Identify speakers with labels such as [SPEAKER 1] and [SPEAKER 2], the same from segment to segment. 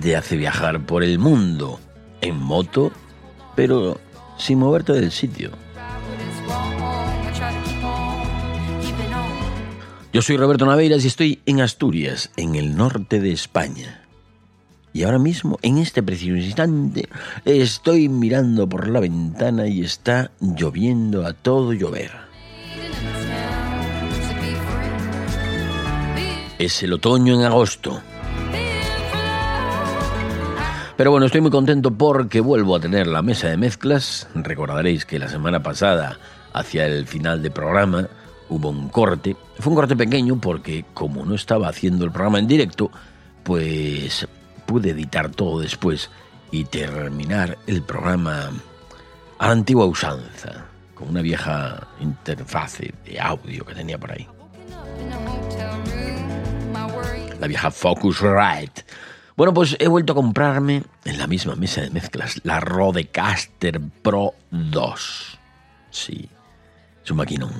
[SPEAKER 1] te hace viajar por el mundo en moto, pero sin moverte del sitio. Yo soy Roberto Naveiras y estoy en Asturias, en el norte de España. Y ahora mismo, en este preciso instante, estoy mirando por la ventana y está lloviendo a todo llover. Es el otoño en agosto. Pero bueno, estoy muy contento porque vuelvo a tener la mesa de mezclas. Recordaréis que la semana pasada, hacia el final del programa, hubo un corte. Fue un corte pequeño porque como no estaba haciendo el programa en directo, pues pude editar todo después y terminar el programa a la antigua usanza, con una vieja interfase de audio que tenía por ahí la vieja Focusrite. Bueno, pues he vuelto a comprarme en la misma mesa de mezclas la Rodecaster Pro 2. Sí, es un maquinón.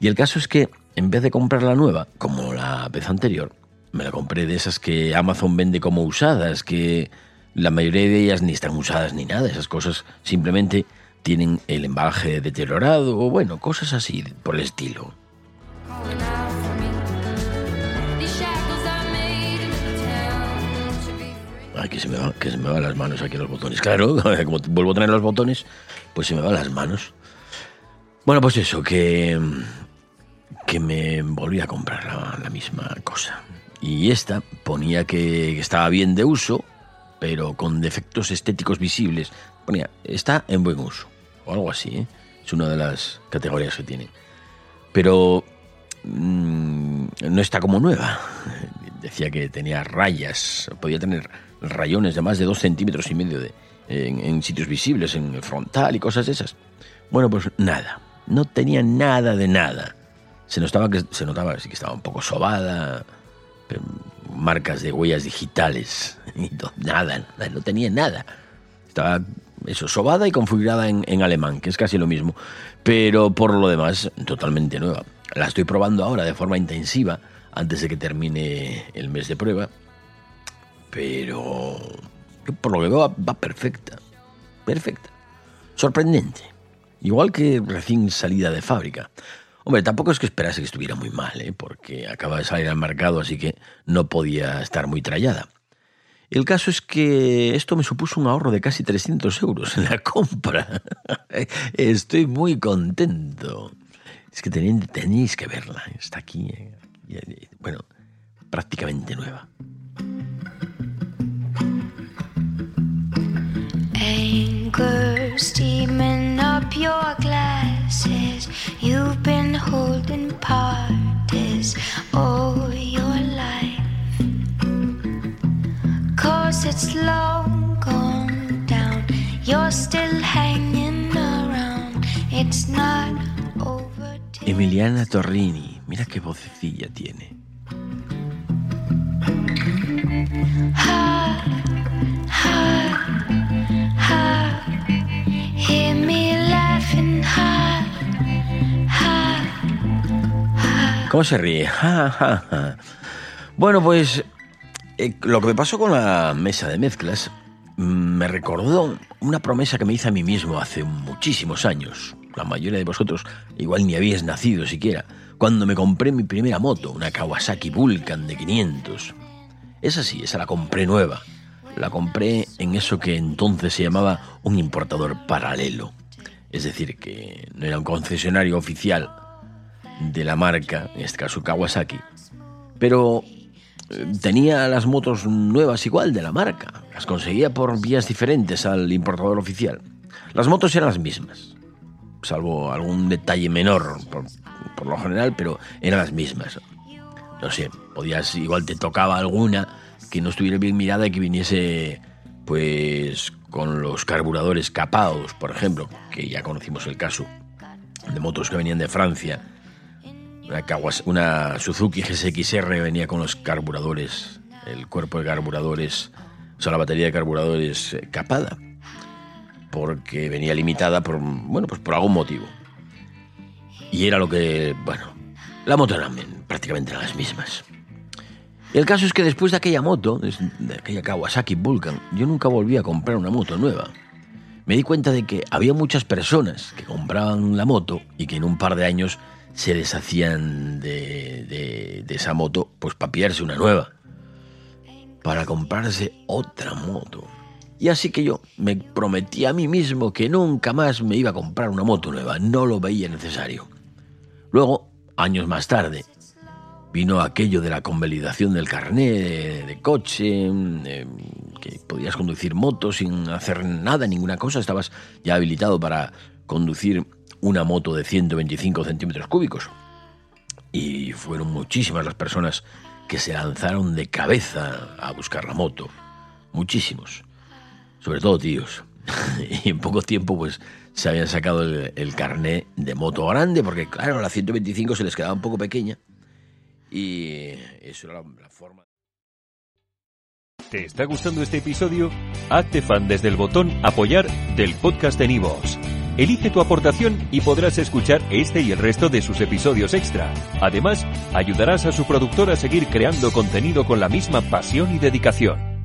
[SPEAKER 1] Y el caso es que en vez de comprar la nueva, como la vez anterior, me la compré de esas que Amazon vende como usadas, que la mayoría de ellas ni están usadas ni nada, esas cosas simplemente tienen el embalaje deteriorado o bueno, cosas así por el estilo. Ay, que se, me va, que se me van las manos aquí los botones. Claro, como vuelvo a tener los botones, pues se me van las manos. Bueno, pues eso, que, que me volví a comprar la, misma cosa. Y esta ponía que estaba bien de uso, pero con defectos estéticos visibles. Ponía, está en buen uso, o algo así, ¿eh? Es una de las categorías que tiene. Pero mm, no está como nueva. Decía que tenía rayas, podía tener rayones de más de dos centímetros y medio de, en, sitios visibles, en el frontal y cosas esas. Bueno, pues nada, no tenía nada de nada. Se notaba que, se notaba que estaba un poco sobada, marcas de huellas digitales, nada, nada, no tenía nada. Estaba eso, sobada y configurada en, en, alemán, que es casi lo mismo. Pero por lo demás, totalmente nueva. La estoy probando ahora de forma intensiva, antes de que termine el mes de prueba pero por lo que veo va, perfecta. Perfecta. Sorprendente. Igual que recién salida de fábrica. Hombre, tampoco es que esperase que estuviera muy mal, ¿eh? porque acaba de salir al mercado, así que no podía estar muy trallada. El caso es que esto me supuso un ahorro de casi 300 euros en la compra. Estoy muy contento. Es que tenéis, que verla. Está aquí, eh, bueno, prácticamente nueva.
[SPEAKER 2] Anger steaming up your glasses. You've been holding parties all your life. Cause it's long gone down. You're still hanging around. It's not over.
[SPEAKER 1] Emiliana Torrini, mira qué vocecilla tiene.
[SPEAKER 2] Hear me laughing.
[SPEAKER 1] ¿Cómo se ríe? Ja, ja, ja. Bueno, pues eh, lo que me pasó con la mesa de mezclas mm, me recordó una promesa que me hice a mí mismo hace muchísimos años. La mayoría de vosotros igual ni habíais nacido siquiera, cuando me compré mi primera moto, una Kawasaki Vulcan de 500. Esa sí, esa la compré nueva. La compré en eso que entonces se llamaba un importador paralelo. Es decir, que no era un concesionario oficial de la marca, en este caso Kawasaki, pero eh, tenía las motos nuevas igual de la marca. Las conseguía por vías diferentes al importador oficial. Las motos eran las mismas, salvo algún detalle menor por, por lo general, pero eran las mismas. No sé, podías, igual te tocaba alguna que no estuviera bien mirada y que viniese, pues, con los carburadores capados, por ejemplo, que ya conocimos el caso de motos que venían de Francia. Una, Kawas- una Suzuki GSX-R venía con los carburadores, el cuerpo de carburadores, o sea, la batería de carburadores eh, capada, porque venía limitada por, bueno, pues por algún motivo. Y era lo que, bueno, la moto eran prácticamente las mismas. El caso es que después de aquella moto, de aquella Kawasaki Vulcan, yo nunca volví a comprar una moto nueva. Me di cuenta de que había muchas personas que compraban la moto y que en un par de años se deshacían de, de- de esa moto, pues para pillarse una nueva, para comprarse otra moto. Y así que yo me prometí a mí mismo que nunca más me iba a comprar una moto nueva, no lo veía necesario. Luego, años más tarde, vino aquello de la convalidación del carné de, coche, eh, que podías conducir moto sin hacer nada, ninguna cosa, estabas ya habilitado para conducir una moto de 125 centímetros cúbicos. Y fueron muchísimas las personas que se lanzaron de cabeza a buscar la moto. Muchísimos. Sobre todo tíos. y en poco tiempo pues se habían sacado el, el carné de moto grande, porque claro, la 125 se les quedaba un poco pequeña. Y eso era la, la forma.
[SPEAKER 3] ¿Te está gustando este episodio? Hazte fan desde el botón Apoyar del podcast de Nivos. Elige tu aportación y podrás escuchar este y el resto de sus episodios extra. Además, ayudarás a su productor a seguir creando contenido con la misma pasión y dedicación.